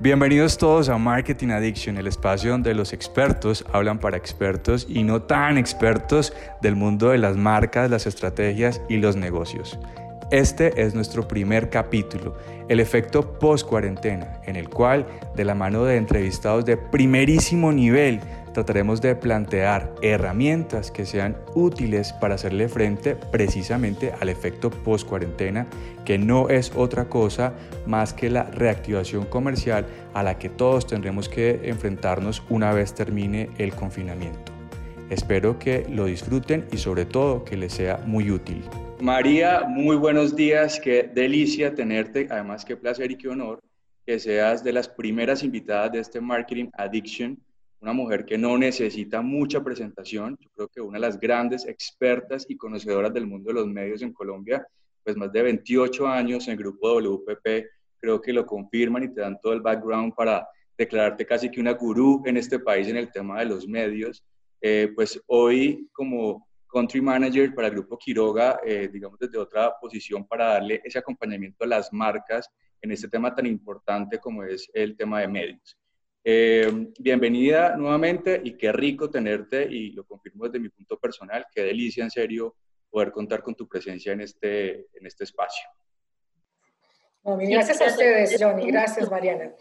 Bienvenidos todos a Marketing Addiction, el espacio donde los expertos hablan para expertos y no tan expertos del mundo de las marcas, las estrategias y los negocios. Este es nuestro primer capítulo, el efecto post-cuarentena, en el cual, de la mano de entrevistados de primerísimo nivel, trataremos de plantear herramientas que sean útiles para hacerle frente precisamente al efecto post-cuarentena, que no es otra cosa más que la reactivación comercial a la que todos tendremos que enfrentarnos una vez termine el confinamiento. Espero que lo disfruten y sobre todo que les sea muy útil. María, muy buenos días, qué delicia tenerte, además qué placer y qué honor que seas de las primeras invitadas de este Marketing Addiction una mujer que no necesita mucha presentación, yo creo que una de las grandes expertas y conocedoras del mundo de los medios en Colombia, pues más de 28 años en el grupo WPP, creo que lo confirman y te dan todo el background para declararte casi que una gurú en este país en el tema de los medios. Eh, pues hoy como country manager para el grupo Quiroga, eh, digamos desde otra posición para darle ese acompañamiento a las marcas en este tema tan importante como es el tema de medios. Eh, bienvenida nuevamente y qué rico tenerte y lo confirmo desde mi punto personal, qué delicia en serio poder contar con tu presencia en este, en este espacio. gracias a ustedes, Johnny. Gracias, Mariana.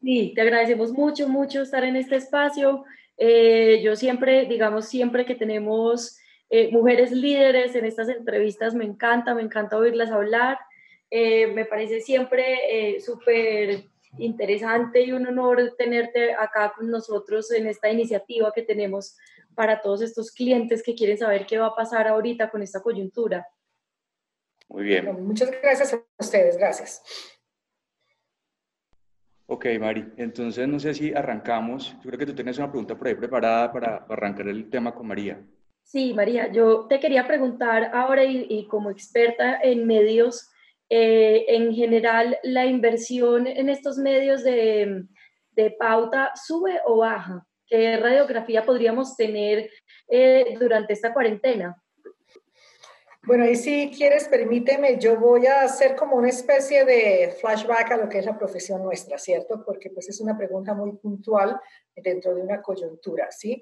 Sí, te agradecemos mucho, mucho estar en este espacio. Eh, yo siempre, digamos, siempre que tenemos eh, mujeres líderes en estas entrevistas, me encanta, me encanta oírlas hablar. me parece siempre súper interesante y un honor tenerte acá con nosotros en esta iniciativa que tenemos para todos estos clientes que quieren saber qué va a pasar ahorita con esta coyuntura. Muy bien. muchas gracias a ustedes, gracias. Ok, Mari, entonces no sé si arrancamos. Yo creo que tú tienes una pregunta por ahí preparada para arrancar el tema con María. Sí, María, yo te quería preguntar ahora y como experta en medios, eh, en general, la inversión en estos medios de, pauta sube o baja? ¿Qué radiografía podríamos tener eh, durante esta cuarentena? Bueno, y si quieres, permíteme, yo voy a hacer como una especie de flashback a lo que es la profesión nuestra, ¿cierto? Porque pues es una pregunta muy puntual dentro de una coyuntura, ¿sí?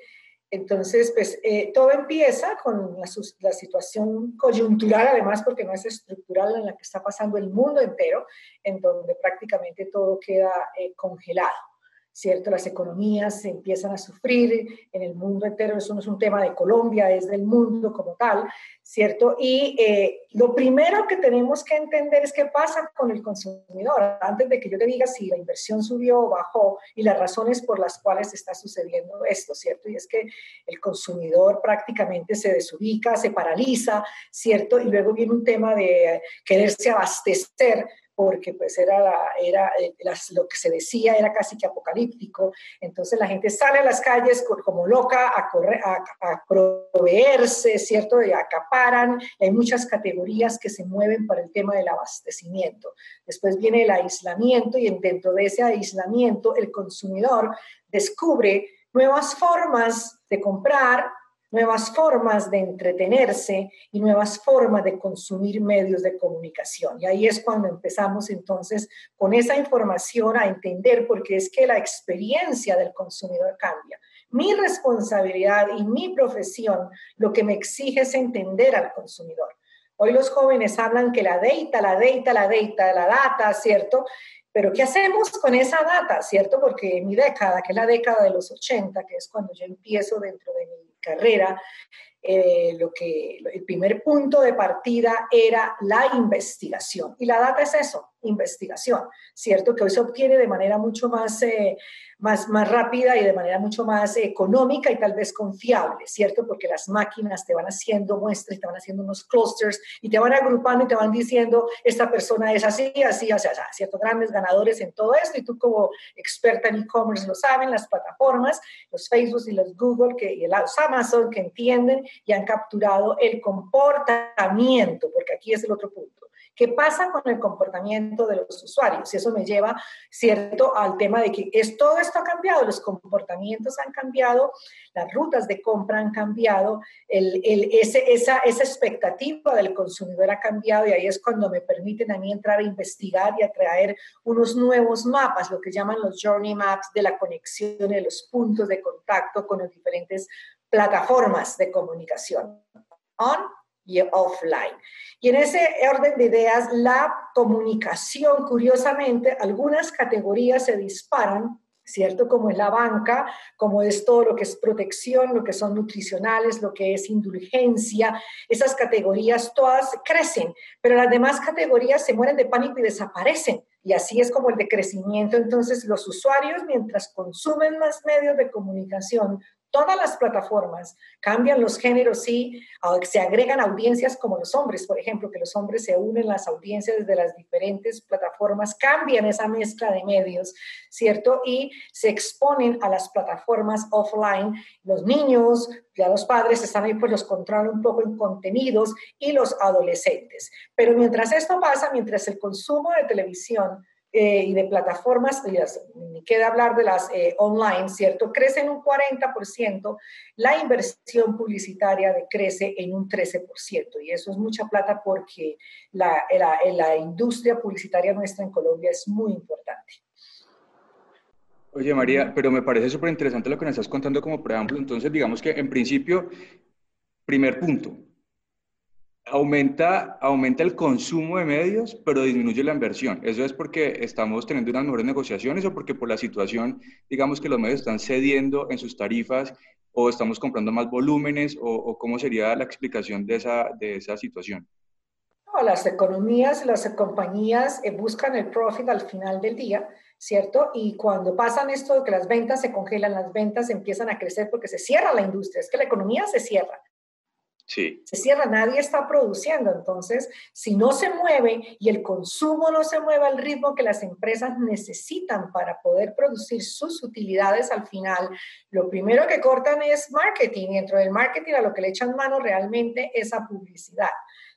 Entonces, pues eh, todo empieza con la, situación coyuntural, además, porque no es estructural en la que está pasando el mundo entero, en donde prácticamente todo queda eh, congelado. ¿Cierto? Las economías empiezan a sufrir en el mundo entero, eso no es un tema de Colombia, es del mundo como tal, ¿cierto? Y eh, lo primero que tenemos que entender es qué pasa con el consumidor, antes de que yo te diga si la inversión subió o bajó y las razones por las cuales está sucediendo esto, ¿cierto? Y es que el consumidor prácticamente se desubica, se paraliza, ¿cierto? Y luego viene un tema de quererse abastecer porque pues era, era eh, lo que se decía era casi que apocalíptico. Entonces la gente sale a las calles como loca a, correr, a, proveerse, ¿cierto? Y acaparan. Hay muchas categorías que se mueven para el tema del abastecimiento. Después viene el aislamiento y dentro de ese aislamiento el consumidor descubre nuevas formas de comprar, nuevas formas de entretenerse y nuevas formas de consumir medios de comunicación. Y ahí es cuando empezamos entonces con esa información a entender, porque es que la experiencia del consumidor cambia. Mi responsabilidad y mi profesión lo que me exige es entender al consumidor. Hoy los jóvenes hablan que la data, la data, la data, la data, ¿cierto? Pero ¿qué hacemos con esa data, cierto? Porque mi década, que es la década de los 80, que es cuando yo empiezo dentro de mi carrera, eh, lo que, el primer punto de partida era la investigación. Y la data es eso, investigación, ¿cierto? Que hoy se obtiene de manera mucho más eh, más, más rápida y de manera mucho más económica y tal vez confiable, ¿cierto? Porque las máquinas te van haciendo muestras, te van haciendo unos clusters y te van agrupando y te van diciendo, esta persona es así, así, así, así, ¿cierto? Grandes ganadores en todo esto y tú como experta en e-commerce lo saben, las plataformas, los Facebook y los Google que, y los Amazon que entienden y han capturado el comportamiento, porque aquí es el otro punto ¿Qué pasa con el comportamiento de los usuarios? Y eso me lleva, ¿cierto?, al tema de que es, todo esto ha cambiado, los comportamientos han cambiado, las rutas de compra han cambiado, el, el, ese, esa, esa expectativa del consumidor ha cambiado y ahí es cuando me permiten a mí entrar a investigar y a traer unos nuevos mapas, lo que llaman los journey maps de la conexión de los puntos de contacto con las diferentes plataformas de comunicación, on y offline. Y en ese orden de ideas, la comunicación, curiosamente, algunas categorías se disparan ¿cierto? Como es la banca, como es todo lo que es protección, lo que son nutricionales, lo que es indulgencia, esas categorías todas crecen, pero las demás categorías se mueren de pánico y desaparecen. Y así es como el decrecimiento. Entonces, los usuarios, mientras consumen más medios de comunicación, todas las plataformas cambian los géneros y se agregan audiencias como los hombres, por ejemplo, que los hombres se unen las audiencias de las diferentes plataformas, cambian esa mezcla de medios, ¿cierto? Y se exponen a las plataformas offline. Los niños, ya los padres están ahí, pues los controlan un poco en contenidos y los adolescentes. Pero mientras esto pasa, mientras el consumo de televisión eh, y de plataformas, ni queda hablar de las eh, online, ¿cierto? Crece en un 40%, la inversión publicitaria crece en un 13%, y eso es mucha plata porque la, la, la industria publicitaria nuestra en Colombia es muy importante. Oye, María, pero me parece súper interesante lo que nos estás contando como preámbulo. Entonces, digamos que en principio, primer punto, aumenta, aumenta el consumo de medios, pero disminuye la inversión. ¿Eso es porque estamos teniendo unas mejores negociaciones o porque por la situación, digamos que los medios están cediendo en sus tarifas o estamos comprando más volúmenes o, cómo sería la explicación de esa, de esa situación? Las economías, las compañías eh, buscan el profit al final del día, ¿cierto? Y cuando pasan esto que las ventas se congelan, las ventas empiezan a crecer porque se cierra la industria, es que la economía se cierra. Se cierra, nadie está produciendo. Entonces, si no se mueve y el consumo no se mueve al ritmo que las empresas necesitan para poder producir sus utilidades al final, lo primero que cortan es marketing. Dentro del marketing a lo que le echan mano realmente es a publicidad.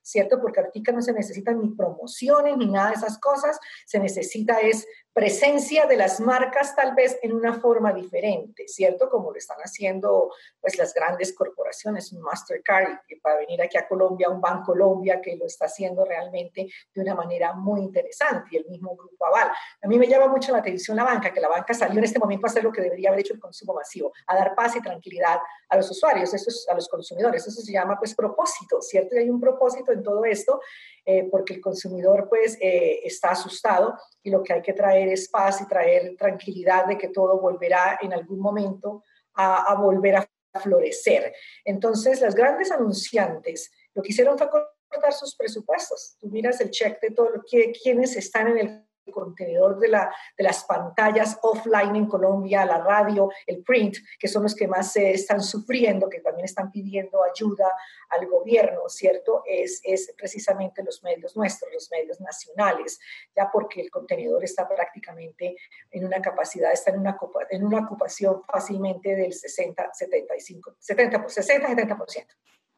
¿cierto? Porque ahorita no se necesitan ni promociones ni nada de esas cosas, se necesita es presencia de las marcas tal vez en una forma diferente, ¿cierto? Como lo están haciendo pues las grandes corporaciones, un Mastercard, que para venir aquí a Colombia, un Banco Colombia que lo está haciendo realmente de una manera muy interesante y el mismo Grupo Aval. A mí me llama mucho la atención la banca, que la banca salió en este momento a hacer lo que debería haber hecho el consumo masivo, a dar paz y tranquilidad a los usuarios, eso es, a los consumidores, eso se llama pues propósito, ¿cierto? Y hay un propósito en todo esto eh, porque el consumidor pues eh, está asustado y lo que hay que traer es paz y traer tranquilidad de que todo volverá en algún momento a, volver a florecer. Entonces, las grandes anunciantes lo que hicieron fue cortar sus presupuestos. Tú miras el check de todo que quienes están en el contenedor de, la, de las pantallas offline en Colombia, la radio, el print, que son los que más se están sufriendo, que también están pidiendo ayuda al gobierno, ¿cierto? Es, es precisamente los medios nuestros, los medios nacionales, ya porque el contenedor está prácticamente en una capacidad, está en una, en una ocupación fácilmente del 60, 75, 70, 60, 70%.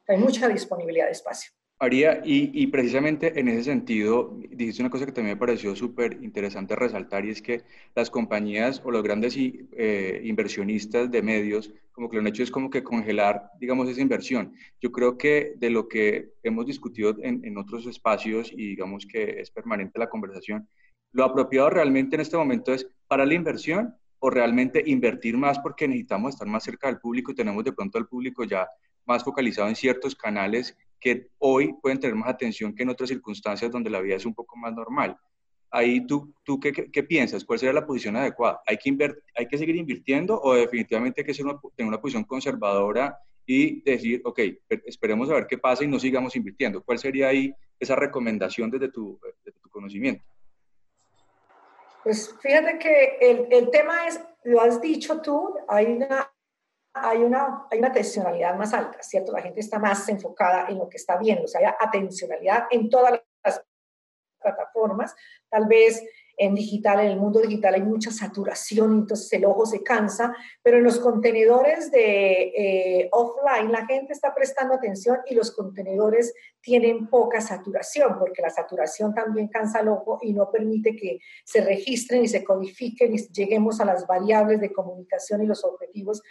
Hay mucha disponibilidad de espacio. María, y, precisamente en ese sentido, dijiste una cosa que también me pareció súper interesante resaltar y es que las compañías o los grandes eh, inversionistas de medios, como que lo han hecho es como que congelar, digamos, esa inversión. Yo creo que de lo que hemos discutido en, otros espacios y digamos que es permanente la conversación, lo apropiado realmente en este momento es para la inversión o realmente invertir más porque necesitamos estar más cerca del público y tenemos de pronto al público ya más focalizado en ciertos canales que hoy pueden tener más atención que en otras circunstancias donde la vida es un poco más normal. Ahí tú, tú qué, qué, piensas? ¿Cuál sería la posición adecuada? ¿Hay que, ¿Hay que seguir invirtiendo o definitivamente hay que ser tener una posición conservadora y decir, ok, esperemos a ver qué pasa y no sigamos invirtiendo? ¿Cuál sería ahí esa recomendación desde tu, desde tu conocimiento? Pues fíjate que el, el tema es, lo has dicho tú, hay una hay una, hay una atencionalidad más alta, ¿cierto? La gente está más enfocada en lo que está viendo, o sea, hay atencionalidad en todas las plataformas. Tal vez en digital, en el mundo digital hay mucha saturación, entonces el ojo se cansa, pero en los contenedores de eh, offline la gente está prestando atención y los contenedores tienen poca saturación, porque la saturación también cansa el ojo y no permite que se registren y se codifiquen y lleguemos a las variables de comunicación y los objetivos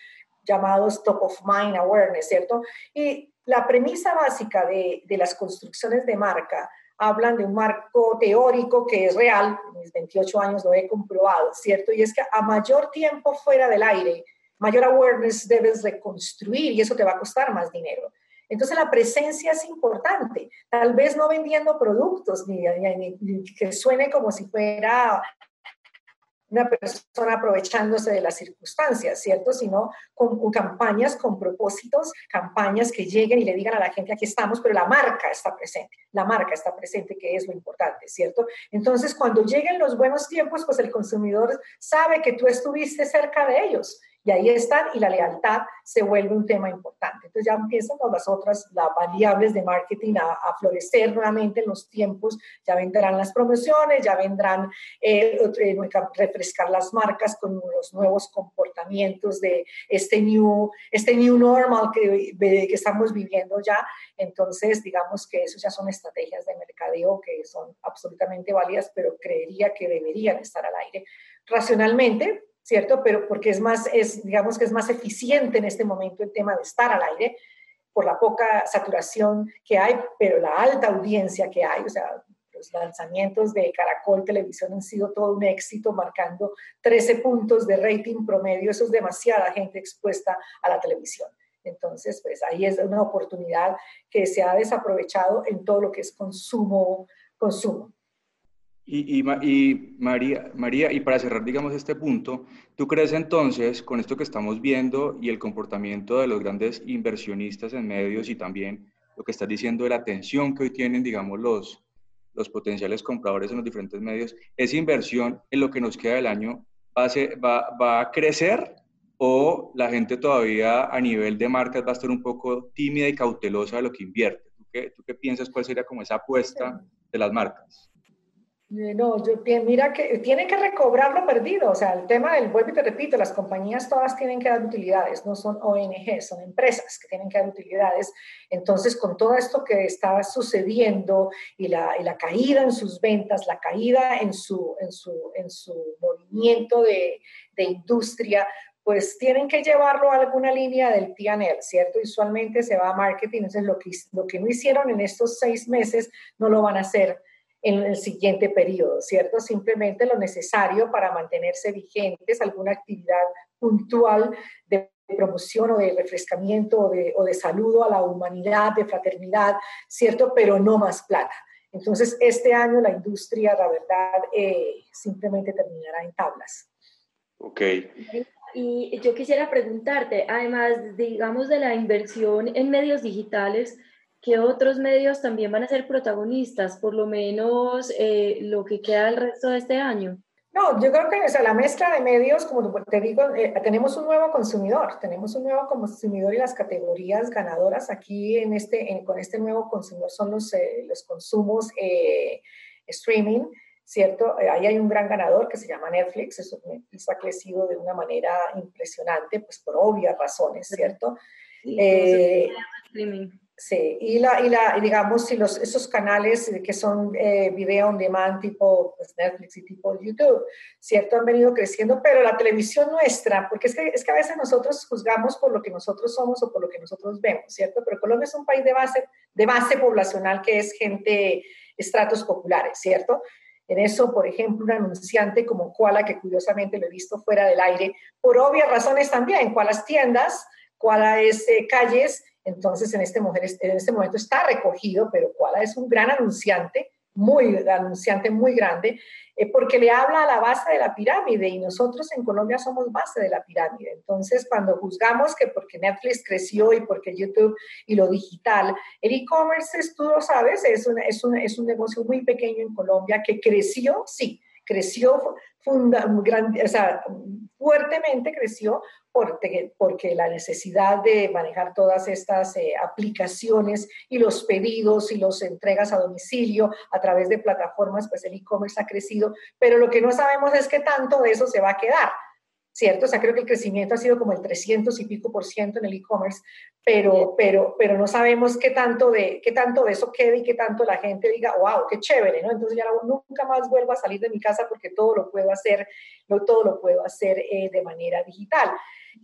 llamados top of mind awareness, ¿cierto? Y la premisa básica de, de las construcciones de marca hablan de un marco teórico que es real, en mis 28 años lo he comprobado, ¿cierto? Y es que a mayor tiempo fuera del aire, mayor awareness debes reconstruir y eso te va a costar más dinero. Entonces la presencia es importante, tal vez no vendiendo productos, ni, ni que suene como si fuera una persona aprovechándose de las circunstancias, ¿cierto? Sino con, campañas con propósitos, campañas que lleguen y le digan a la gente, aquí estamos, pero la marca está presente, la marca está presente, que es lo importante, ¿cierto? Entonces, cuando lleguen los buenos tiempos, pues el consumidor sabe que tú estuviste cerca de ellos y ahí están y la lealtad se vuelve un tema importante. Entonces ya empiezan las otras, las variables de marketing a, florecer nuevamente en los tiempos, ya vendrán las promociones, ya vendrán eh, eh refrescar las marcas con los nuevos comportamientos de este new, este new normal que, que estamos viviendo ya. Entonces, digamos que eso ya son estrategias de mercadeo que son absolutamente válidas, pero creería que deberían estar al aire racionalmente, ¿cierto? Pero porque es más, es, digamos que es más eficiente en este momento el tema de estar al aire por la poca saturación que hay, pero la alta audiencia que hay, o sea, los lanzamientos de Caracol Televisión han sido todo un éxito, marcando 13 puntos de rating promedio, eso es demasiada gente expuesta a la televisión. Entonces, pues ahí es una oportunidad que se ha desaprovechado en todo lo que es consumo, consumo. Y, María, María, y para cerrar, digamos, este punto, ¿tú crees entonces, con esto que estamos viendo y el comportamiento de los grandes inversionistas en medios y también lo que estás diciendo de la atención que hoy tienen, digamos, los, los potenciales compradores en los diferentes medios, esa inversión en lo que nos queda del año va a, va, va a crecer o la gente todavía a nivel de marcas va a estar un poco tímida y cautelosa de lo que invierte? ¿Tú qué, tú qué piensas? ¿Cuál sería como esa apuesta de las marcas? Eh, no, yo, mira que tienen que recobrar lo perdido. O sea, el tema del, vuelvo y te repito, las compañías todas tienen que dar utilidades, no son ONG, son empresas que tienen que dar utilidades. Entonces, con todo esto que estaba sucediendo y la, y la caída en sus ventas, la caída en su, en su, en su movimiento de, de industria, pues tienen que llevarlo a alguna línea del PNL, ¿cierto? Usualmente se va a marketing, entonces lo que, lo que no hicieron en estos seis meses no lo van a hacer en el siguiente periodo, ¿cierto? Simplemente lo necesario para mantenerse vigentes, alguna actividad puntual de promoción o de refrescamiento o de, o de saludo a la humanidad, de fraternidad, ¿cierto? Pero no más plata. Entonces, este año la industria, la verdad, eh, simplemente terminará en tablas. Ok. Y yo quisiera preguntarte, además, digamos, de la inversión en medios digitales, ¿Qué otros medios también van a ser protagonistas, por lo menos eh, lo que queda el resto de este año? No, yo creo que o sea, la mezcla de medios, como te digo, eh, tenemos un nuevo consumidor, tenemos un nuevo consumidor y las categorías ganadoras aquí en este, con este nuevo consumidor son los, eh, los consumos streaming, ¿cierto? ahí hay un gran ganador que se llama Netflix, eso, Netflix ha crecido de una manera impresionante, pues por obvias razones, ¿cierto? streaming. Sí, y, la, y, la, digamos, si los, esos canales que son eh, video on demand tipo pues, Netflix y tipo YouTube, ¿cierto? Han venido creciendo, pero la televisión nuestra, porque es que, es que a veces nosotros juzgamos por lo que nosotros somos o por lo que nosotros vemos, ¿cierto? Pero Colombia es un país de base, de base poblacional que es gente, estratos populares, ¿cierto? En eso, por ejemplo, un anunciante como Koala, que curiosamente lo he visto fuera del aire, por obvias razones también, Koalas tiendas, Koala es eh, calles, entonces, en este, mujer, este momento está recogido, pero Koala es un gran anunciante, muy anunciante, muy grande, eh, porque le habla a la base de la pirámide y nosotros en Colombia somos base de la pirámide. Entonces, cuando juzgamos que porque Netflix creció y porque YouTube y lo digital, el e-commerce, tú lo sabes, es un, es, es un negocio muy pequeño en Colombia que creció, sí, creció funda, o sea, fuertemente creció porque, porque, la necesidad de manejar todas estas eh, aplicaciones y los pedidos y los entregas a domicilio a través de plataformas, pues el e-commerce ha crecido, pero lo que no sabemos es qué tanto de eso se va a quedar. ¿Cierto? O sea, creo que el crecimiento ha sido como el 300 y pico por ciento en el e-commerce, pero, pero, pero no sabemos qué tanto, de, qué tanto de eso quede y qué tanto la gente diga, wow, qué chévere, ¿no? Entonces ya nunca más vuelvo a salir de mi casa porque todo lo puedo hacer, no todo lo puedo hacer eh, de manera digital.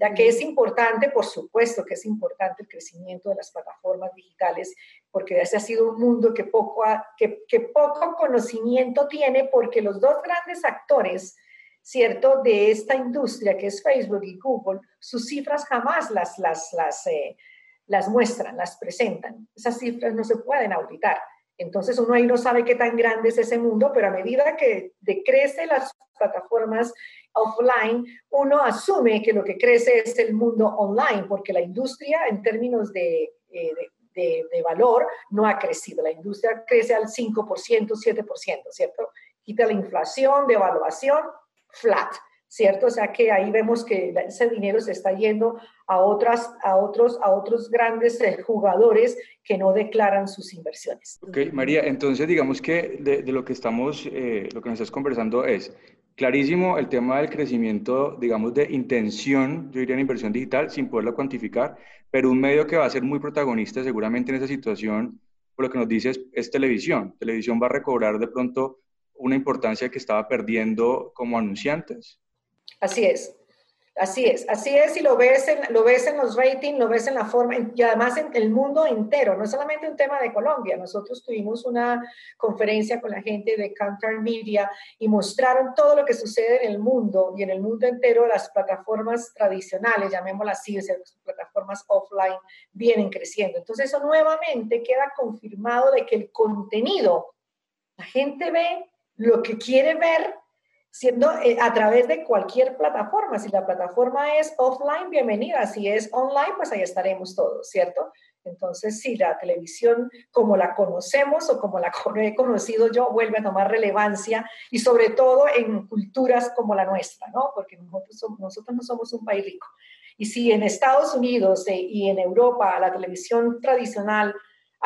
Ya que es importante, por supuesto que es importante el crecimiento de las plataformas digitales, porque ese ha sido un mundo que poco, que, que poco conocimiento tiene, porque los dos grandes actores, ¿cierto?, de esta industria que es Facebook y Google, sus cifras jamás las, las, las, eh, las muestran, las presentan. Esas cifras no se pueden auditar. Entonces uno ahí no sabe qué tan grande es ese mundo, pero a medida que decrece las plataformas offline, uno asume que lo que crece es el mundo online, porque la industria en términos de, eh, de, de valor no ha crecido. La industria crece al 5%, 7%, ¿cierto? Quita la inflación, devaluación, flat, ¿cierto? O sea que ahí vemos que ese dinero se está yendo a, otras, a, otros, a otros grandes eh, jugadores que no declaran sus inversiones. Ok, María, entonces digamos que de, lo que estamos, eh, lo que nos estás conversando es clarísimo el tema del crecimiento, digamos, de intención, yo diría en inversión digital, sin poderlo cuantificar, pero un medio que va a ser muy protagonista seguramente en esa situación, por lo que nos dices, es televisión. Televisión va a recobrar de pronto una importancia que estaba perdiendo como anunciantes. Así es. Así es, así es, y lo ves, en, lo ves en los ratings, lo ves en la forma, y además en el mundo entero, no es solamente un tema de Colombia. Nosotros tuvimos una conferencia con la gente de Cantar Media y mostraron todo lo que sucede en el mundo y en el mundo entero las plataformas tradicionales, llamémoslas así, las plataformas offline, vienen creciendo. Entonces eso nuevamente queda confirmado de que el contenido, la gente ve lo que quiere ver siendo eh, a través de cualquier plataforma. Si la plataforma es offline, bienvenida. Si es online, pues ahí estaremos todos, ¿cierto? Entonces, si la televisión como la conocemos o como la he conocido yo vuelve a tomar relevancia y sobre todo en culturas como la nuestra, ¿no? Porque nosotros, nosotros no somos un país rico. Y si en Estados Unidos eh, y en Europa la televisión tradicional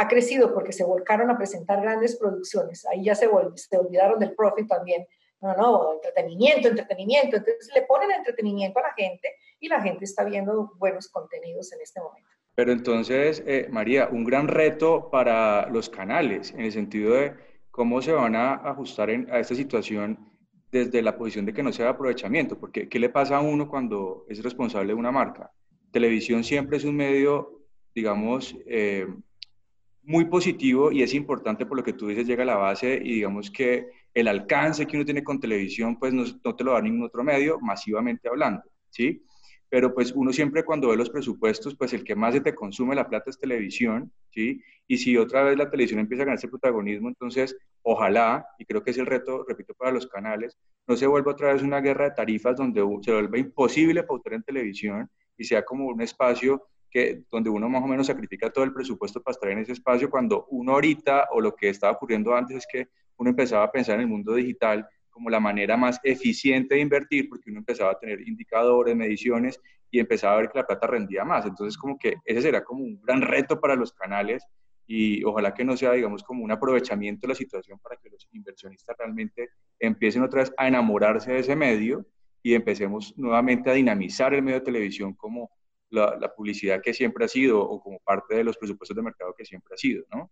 ha crecido porque se volcaron a presentar grandes producciones, ahí ya se, se olvidaron del profit también, no, no, entretenimiento, entretenimiento. Entonces le ponen entretenimiento a la gente y la gente está viendo buenos contenidos en este momento. Pero entonces, eh, María, un gran reto para los canales en el sentido de cómo se van a ajustar a esta situación desde la posición de que no sea aprovechamiento, porque ¿qué le pasa a uno cuando es responsable de una marca? Televisión siempre es un medio, digamos, eh, muy positivo y es importante por lo que tú dices, llega a la base y digamos que el alcance que uno tiene con televisión, pues no, te lo da ningún otro medio, masivamente hablando, ¿sí? Pero pues uno siempre cuando ve los presupuestos, pues el que más se te consume la plata es televisión, ¿sí? Y si otra vez la televisión empieza a ganar ese protagonismo, entonces ojalá, y creo que es el reto, repito, para los canales, no se vuelva otra vez una guerra de tarifas donde se vuelva imposible pautar en televisión y sea como un espacio que donde uno más o menos sacrifica todo el presupuesto para estar en ese espacio, cuando uno ahorita o lo que estaba ocurriendo antes es que uno empezaba a pensar en el mundo digital como la manera más eficiente de invertir, porque uno empezaba a tener indicadores, mediciones y empezaba a ver que la plata rendía más. Entonces, como que ese será como un gran reto para los canales y ojalá que no sea, digamos, como un aprovechamiento de la situación para que los inversionistas realmente empiecen otra vez a enamorarse de ese medio y empecemos nuevamente a dinamizar el medio de televisión como la, publicidad que siempre ha sido o como parte de los presupuestos de mercado que siempre ha sido, ¿no?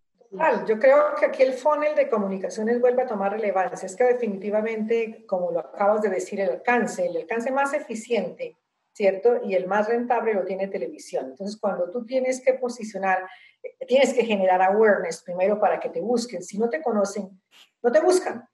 Yo creo que aquí el funnel de comunicaciones vuelve a tomar relevancia. Es que definitivamente, como lo acabas de decir, el alcance, el alcance más eficiente, ¿cierto? Y el más rentable lo tiene televisión. Entonces, cuando tú tienes que posicionar, tienes que generar awareness primero para que te busquen. Si no te conocen, no te buscan.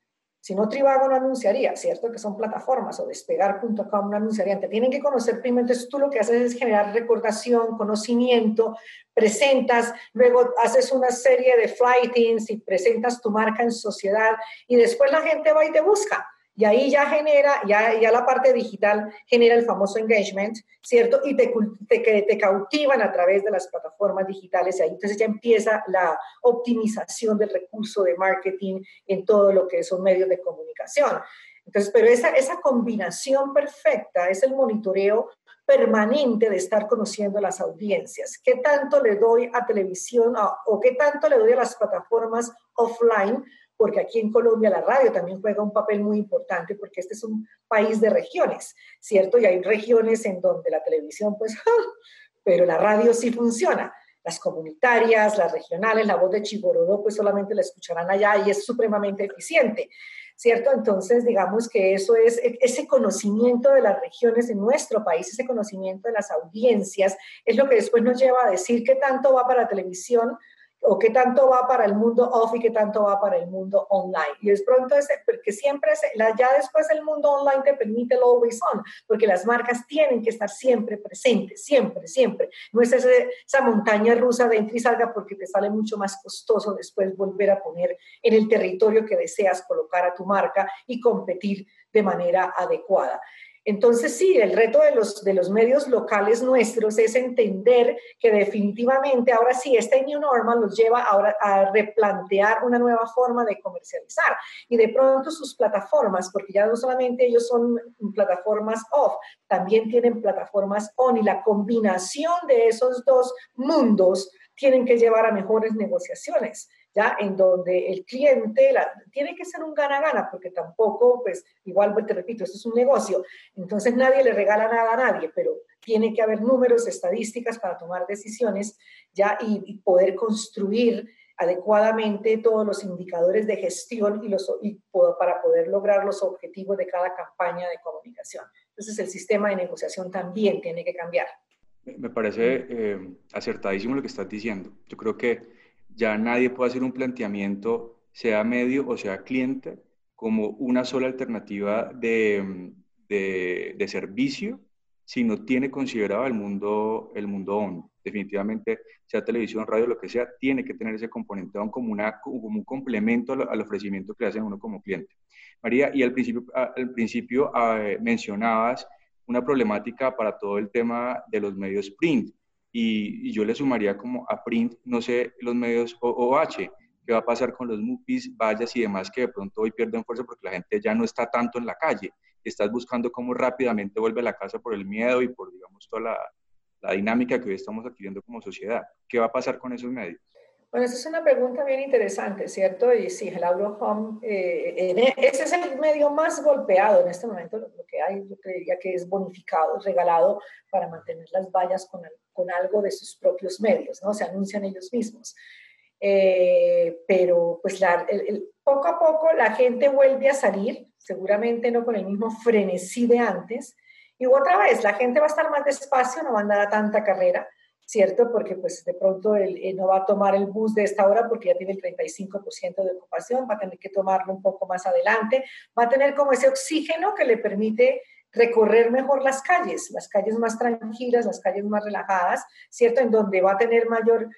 Si no, Trivago no anunciaría, ¿cierto? Que son plataformas o despegar.com no anunciarían. Te tienen que conocer primero. Entonces tú lo que haces es generar recordación, conocimiento, presentas, luego haces una serie de flightings y presentas tu marca en sociedad y después la gente va y te busca. Y ahí ya genera, ya, ya la parte digital genera el famoso engagement, ¿cierto? Y te, te, cautivan a través de las plataformas digitales. Y ahí entonces ya empieza la optimización del recurso de marketing en todo lo que son medios de comunicación. Entonces, pero esa, esa combinación perfecta es el monitoreo permanente de estar conociendo las audiencias. ¿Qué tanto le doy a televisión o qué tanto le doy a las plataformas offline? Porque aquí en Colombia la radio también juega un papel muy importante porque este es un país de regiones, ¿cierto? Y hay regiones en donde la televisión, pues, pero la radio sí funciona las comunitarias, las regionales, la voz de Chigorodó, pues solamente la escucharán allá y es supremamente eficiente. ¿cierto? Entonces, digamos que eso es ese conocimiento de las regiones en nuestro país, ese conocimiento de las audiencias, es lo que después nos lleva a decir qué tanto va para televisión, o qué tanto va para el mundo off y qué tanto va para el mundo online. Y es pronto, ese, porque siempre, ya después el mundo online te permite el always on, porque las marcas tienen que estar siempre presentes, siempre, siempre. No es esa montaña rusa de entra y salga porque te sale mucho más costoso después volver a poner en el territorio que deseas colocar a tu marca y competir de manera adecuada. Entonces, sí, el reto de los, de los medios locales nuestros es entender que definitivamente ahora sí, este New Normal los lleva ahora a replantear una nueva forma de comercializar y de pronto sus plataformas, porque ya no solamente ellos son plataformas off, también tienen plataformas on y la combinación de esos dos mundos tienen que llevar a mejores negociaciones. ¿Ya? En donde el cliente tiene que ser un gana-gana, porque tampoco, pues, igual te repito, esto es un negocio, entonces nadie le regala nada a nadie, pero tiene que haber números, estadísticas para tomar decisiones, ¿ya? Y, poder construir adecuadamente todos los indicadores de gestión y, los, y para poder lograr los objetivos de cada campaña de comunicación. Entonces el sistema de negociación también tiene que cambiar. Me parece eh, acertadísimo lo que estás diciendo. Yo creo que ya nadie puede hacer un planteamiento, sea medio o sea cliente, como una sola alternativa de, de, servicio si no tiene considerado el mundo, el mundo on. Definitivamente, sea televisión, radio, lo que sea, tiene que tener ese componente on como, una, como un complemento al, ofrecimiento que le hacen uno como cliente. María, y al principio, al principio ah, mencionabas una problemática para todo el tema de los medios print y, yo le sumaría como a print, no sé, los medios OOH, qué va a pasar con los MUPIs, vallas y demás que de pronto hoy pierden fuerza porque la gente ya no está tanto en la calle, estás buscando cómo rápidamente vuelve a la casa por el miedo y por, digamos, toda la, la dinámica que hoy estamos adquiriendo como sociedad. ¿Qué va a pasar con esos medios? Bueno, esa es una pregunta bien interesante, ¿cierto? Y sí, el Auro Home, eh, e, ese es el medio más golpeado en este momento, lo, que hay, yo creería que es bonificado, regalado para mantener las vallas con, con algo de sus propios medios, ¿no? Se anuncian ellos mismos. Eh, pero pues poco a poco la gente vuelve a salir, seguramente no con el mismo frenesí de antes, y otra vez la gente va a estar más despacio, no va a andar a tanta carrera, ¿cierto? Porque pues de pronto él, no va a tomar el bus de esta hora porque ya tiene el 35% de ocupación, va a tener que tomarlo un poco más adelante, va a tener como ese oxígeno que le permite recorrer mejor las calles, las calles más tranquilas, las calles más relajadas, ¿cierto? En donde va a tener mayor,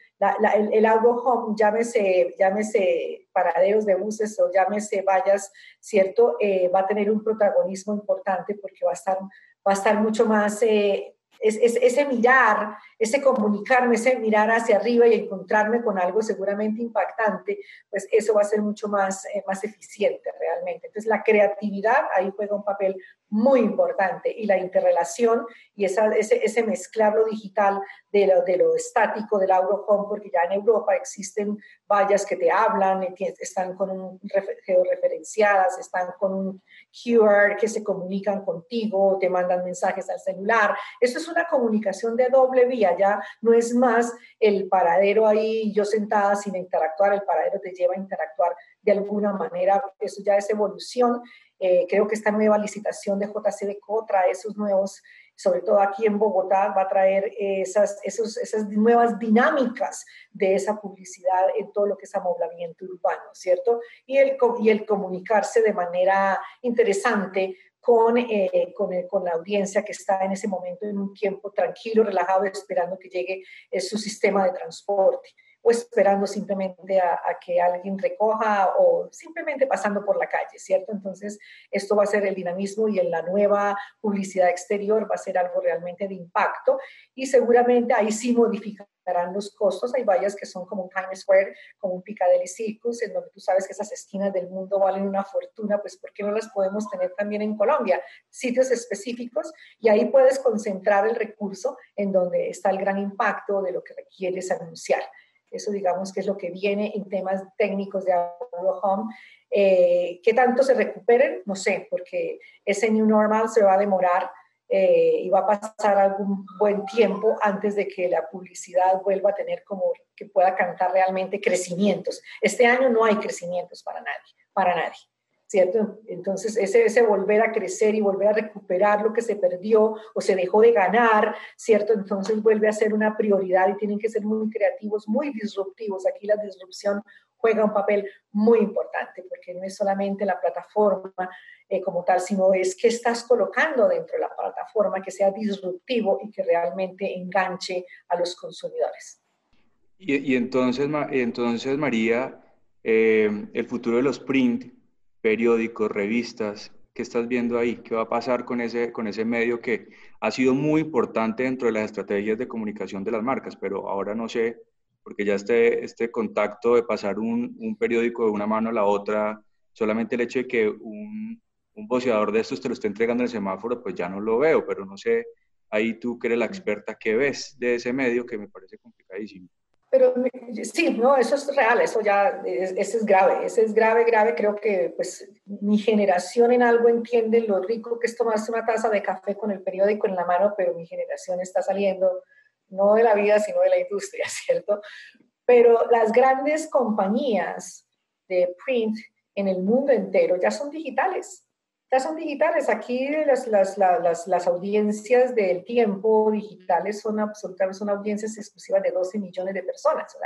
el, el auto home, llámese, llámese paraderos de buses o llámese vallas, ¿cierto? Eh, va a tener un protagonismo importante porque va a estar, va a estar mucho más eh, es, ese mirar, ese comunicarme, ese mirar hacia arriba y encontrarme con algo seguramente impactante, pues eso va a ser mucho más, eh, más eficiente realmente. Entonces la creatividad ahí juega un papel muy importante y la interrelación y ese, ese mezclar lo digital de lo, de lo estático del Home, porque ya en Europa existen vallas que te hablan, están con un, georreferenciadas, están con un QR que se comunican contigo, te mandan mensajes al celular. Eso es una comunicación de doble vía, ya no es más el paradero ahí yo sentada sin interactuar, el paradero te lleva a interactuar de alguna manera, eso ya es evolución eh, creo que esta nueva licitación de JCDCO trae esos nuevos, sobre todo aquí en Bogotá, va a traer esas, esos, esas nuevas dinámicas de esa publicidad en todo lo que es amoblamiento urbano, ¿cierto? Y el, y el comunicarse de manera interesante con, eh, con, con, la audiencia que está en ese momento en un tiempo tranquilo, relajado, esperando que llegue eh, su sistema de transporte. O esperando simplemente a, que alguien recoja o simplemente pasando por la calle, ¿cierto? Entonces, esto va a ser el dinamismo y en la nueva publicidad exterior va a ser algo realmente de impacto y seguramente ahí sí modificarán los costos. Hay vallas que son como un Times Square, como un Piccadilly Circus, en donde tú sabes que esas esquinas del mundo valen una fortuna, pues ¿por qué no las podemos tener también en Colombia? Sitios específicos y ahí puedes concentrar el recurso en donde está el gran impacto de lo que requieres anunciar. Eso digamos que es lo que viene en temas técnicos de Auto Home. Eh, ¿Qué tanto se recuperen? No sé, porque ese new normal se va a demorar eh, y va a pasar algún buen tiempo antes de que la publicidad vuelva a tener como que pueda cantar realmente crecimientos. Este año no hay crecimientos para nadie, para nadie. ¿Cierto? Entonces, ese, ese volver a crecer y volver a recuperar lo que se perdió o se dejó de ganar, ¿cierto? Entonces vuelve a ser una prioridad y tienen que ser muy creativos, muy disruptivos. Aquí la disrupción juega un papel muy importante porque no es solamente la plataforma eh, como tal, sino es que estás colocando dentro de la plataforma que sea disruptivo y que realmente enganche a los consumidores. Y, y entonces, entonces, María, eh, el futuro de los print periódicos, revistas, ¿qué estás viendo ahí? ¿Qué va a pasar con ese, con ese medio que ha sido muy importante dentro de las estrategias de comunicación de las marcas, pero ahora no sé, porque ya este, este contacto de pasar un, un periódico de una mano a la otra, solamente el hecho de que un, un boceador de estos te lo esté entregando en el semáforo, pues ya no lo veo, pero no sé, ahí tú que eres la experta, ¿qué ves de ese medio que me parece complicadísimo? Pero sí, no, eso es real, eso ya, es, es grave, eso es grave, grave. Creo que pues mi generación en algo entiende lo rico que es tomarse una taza de café con el periódico en la mano, pero mi generación está saliendo no de la vida, sino de la industria, ¿cierto? Pero las grandes compañías de print en el mundo entero ya son digitales son digitales. Aquí las, las, las, las, audiencias del tiempo digitales son absolutamente son audiencias exclusivas de 12 millones de personas.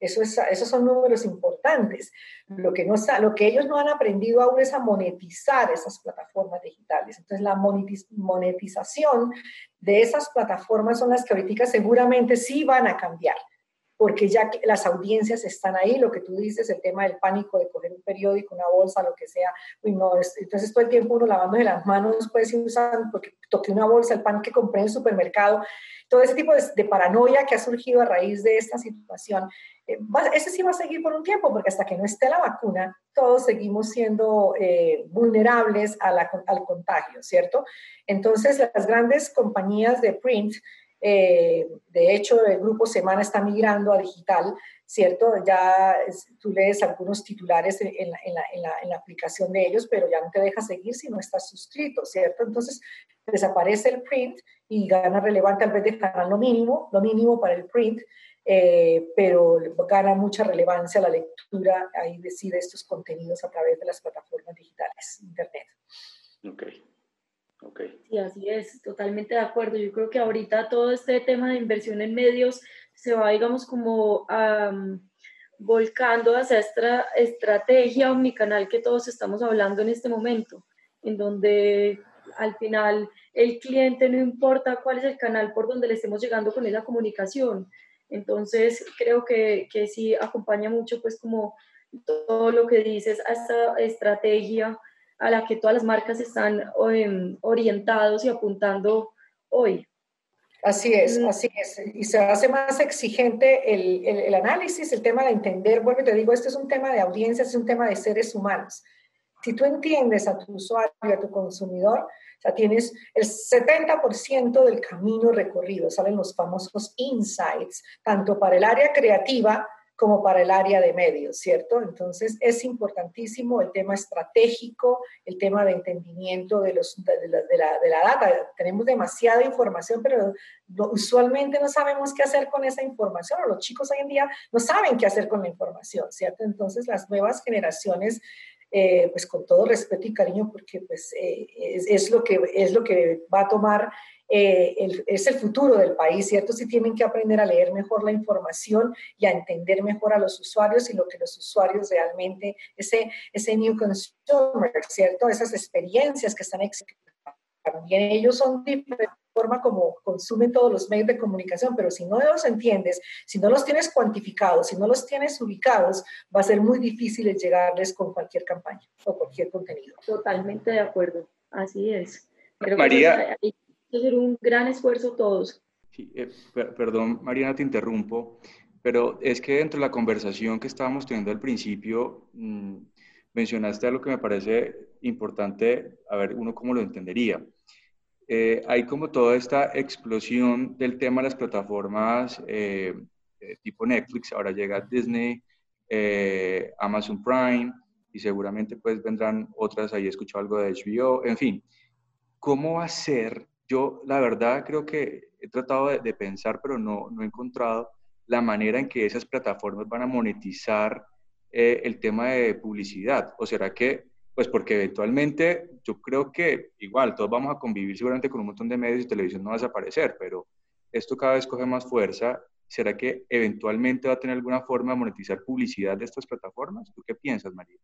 eso es, esos son números importantes. Lo que, no, lo que ellos no han aprendido aún es a monetizar esas plataformas digitales. Entonces, la monetización de esas plataformas son las que ahorita seguramente sí van a cambiar porque ya las audiencias están ahí, lo que tú dices, el tema del pánico de coger un periódico, una bolsa, lo que sea, no, entonces todo el tiempo uno lavándose las manos, puede ir usando, porque toqué una bolsa, el pan que compré en el supermercado, todo ese tipo de, paranoia que ha surgido a raíz de esta situación, eh, ese sí va a seguir por un tiempo, porque hasta que no esté la vacuna, todos seguimos siendo eh, vulnerables al contagio, ¿cierto? Entonces, las grandes compañías de print, eh, de hecho, el grupo Semana está migrando a digital, ¿cierto? Ya tú lees algunos titulares en la, aplicación de ellos, pero ya no te deja seguir si no estás suscrito, ¿cierto? Entonces, desaparece el print y gana relevante al vez de ganar lo mínimo, lo mínimo para el print, eh, pero gana mucha relevancia la lectura, ahí decide estos contenidos a través de las plataformas digitales, Internet. Okay. Okay. Sí, así es, totalmente de acuerdo. Yo creo que ahorita todo este tema de inversión en medios se va, digamos, como volcando hacia esta estrategia omnicanal que todos estamos hablando en este momento, en donde al final el cliente no importa cuál es el canal por donde le estemos llegando con esa comunicación. Entonces, creo que, que sí acompaña mucho, pues, como todo lo que dices a esta estrategia a la que todas las marcas están em, orientados y apuntando hoy. Así es, mm. así es. Y se hace más exigente el, el, análisis, el tema de entender. Vuelvo te digo, este es un tema de audiencias, es un tema de seres humanos. Si tú entiendes a tu usuario, a tu consumidor, o sea, tienes el 70% del camino recorrido, salen los famosos insights, tanto para el área creativa como para el área de medios, ¿cierto? Entonces es importantísimo el tema estratégico, el tema de entendimiento de, los, de, la, de, la, data. Tenemos demasiada información, pero usualmente no sabemos qué hacer con esa información, o los chicos hoy en día no saben qué hacer con la información, ¿cierto? Entonces las nuevas generaciones eh, pues con todo respeto y cariño, porque pues eh, es, es, lo que, es lo que va a tomar eh, es el futuro del país, ¿cierto? Si tienen que aprender a leer mejor la información y a entender mejor a los usuarios y lo que los usuarios realmente, ese, ese new consumer, ¿cierto? Esas experiencias que están también ellos son diferentes forma como consumen todos los medios de comunicación, pero si no los entiendes, si no los tienes cuantificados, si no los tienes ubicados, va a ser muy difícil llegarles con cualquier campaña o cualquier contenido. Totalmente de acuerdo, así es. María. hay que hacer un gran esfuerzo todos. Eh, perdón, Mariana, te interrumpo, pero es que dentro de la conversación que estábamos teniendo al principio, mm, mencionaste algo que me parece importante, a ver, uno cómo lo entendería. Eh, hay como toda esta explosión del tema de las plataformas eh, tipo Netflix, ahora llega Disney, Amazon Prime y seguramente pues vendrán otras, ahí he escuchado algo de HBO, en fin. ¿Cómo va a ser? Yo la verdad creo que he tratado de, pensar, pero no, no he encontrado la manera en que esas plataformas van a monetizar eh, el tema de publicidad? ¿O será que, pues porque eventualmente yo creo que igual todos vamos a convivir seguramente con un montón de medios y televisión no va a desaparecer, pero esto cada vez coge más fuerza. ¿Será que eventualmente va a tener alguna forma de monetizar publicidad de estas plataformas? ¿Tú qué piensas, María?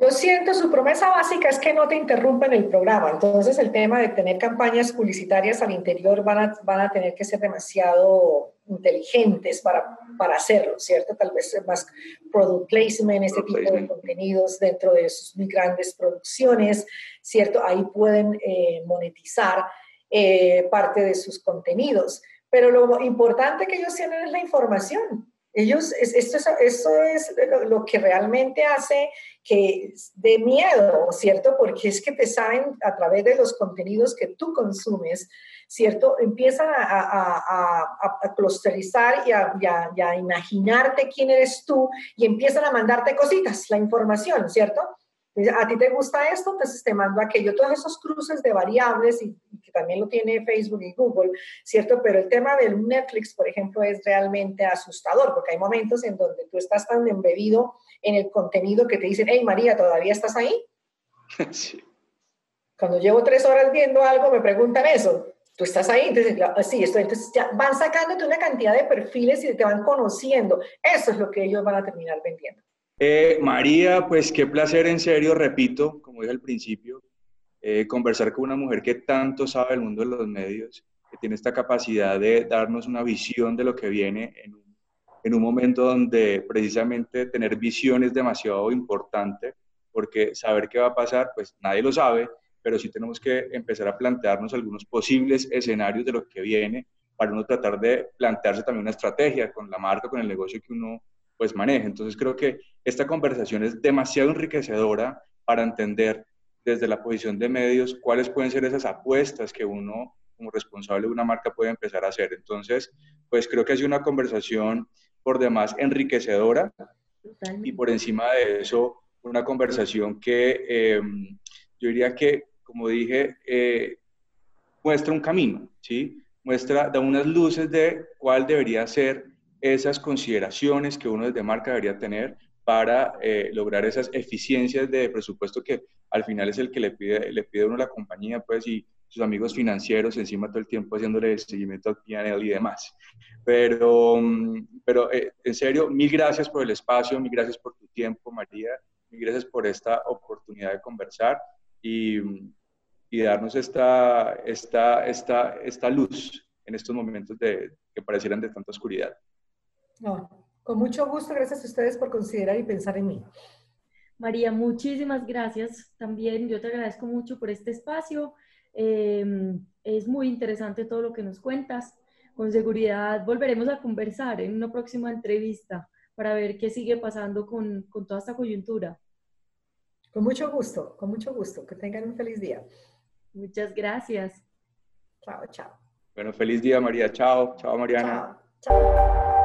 Yo siento su promesa básica es que no te interrumpen el programa, entonces el tema de tener campañas publicitarias al interior van a, van a tener que ser demasiado inteligentes para, para hacerlo, ¿cierto? Tal vez más product placement, este tipo de contenidos dentro de sus muy grandes producciones, ¿cierto? Ahí pueden eh, monetizar eh, parte de sus contenidos. Pero lo importante que ellos tienen es la información. Ellos, esto es, esto es lo, que realmente hace que de miedo, ¿cierto? Porque es que te saben a través de los contenidos que tú consumes, ¿cierto? Empiezan a, a, a, a clusterizar y, y a imaginarte quién eres tú y empiezan a mandarte cositas, la información, ¿cierto? a ti te gusta esto, entonces te mando aquello. Todos esos cruces de variables, y, que también lo tiene Facebook y Google, ¿cierto? Pero el tema del Netflix, por ejemplo, es realmente asustador, porque hay momentos en donde tú estás tan embebido en el contenido que te dicen, hey María, ¿todavía estás ahí? Sí. Cuando llevo tres horas viendo algo, me preguntan eso. ¿Tú estás ahí? Entonces, sí, estoy. Entonces, ya van sacándote una cantidad de perfiles y te van conociendo. Eso es lo que ellos van a terminar vendiendo. Eh, María, pues qué placer en serio, repito, como dije al principio, eh, conversar con una mujer que tanto sabe del mundo de los medios, que tiene esta capacidad de darnos una visión de lo que viene en un, en un momento donde precisamente tener visión es demasiado importante, porque saber qué va a pasar, pues nadie lo sabe, pero sí tenemos que empezar a plantearnos algunos posibles escenarios de lo que viene para uno tratar de plantearse también una estrategia con la marca, con el negocio que uno pues maneja. Entonces creo que esta conversación es demasiado enriquecedora para entender desde la posición de medios cuáles pueden ser esas apuestas que uno como responsable de una marca puede empezar a hacer. Entonces, pues creo que ha sido una conversación por demás enriquecedora y por encima de eso, una conversación que em, yo diría que, como dije, eh, muestra un camino, ¿sí? Muestra, da unas luces de cuál debería ser esas consideraciones que uno desde marca debería tener para eh, lograr esas eficiencias de presupuesto que al final es el que le pide, le pide uno a la compañía, pues, y sus amigos financieros encima todo el tiempo haciéndole seguimiento al PNL y demás. Pero, mm, pero eh, en serio, mil gracias por el espacio, mil gracias por tu tiempo, María, mil gracias por esta oportunidad de conversar y, y darnos esta, esta, esta, esta luz en estos momentos de, que parecieran de tanta oscuridad. No, con mucho gusto, gracias a ustedes por considerar y pensar en mí. María, muchísimas gracias también. Yo te agradezco mucho por este espacio. Em, es muy interesante todo lo que nos cuentas. Con seguridad volveremos a conversar en una próxima entrevista para ver qué sigue pasando con, con toda esta coyuntura. Con mucho gusto, con mucho gusto. Que tengan un feliz día. Muchas gracias. Chao, chao. Bueno, feliz día, María. Chao, chao, Mariana. Chao. chao.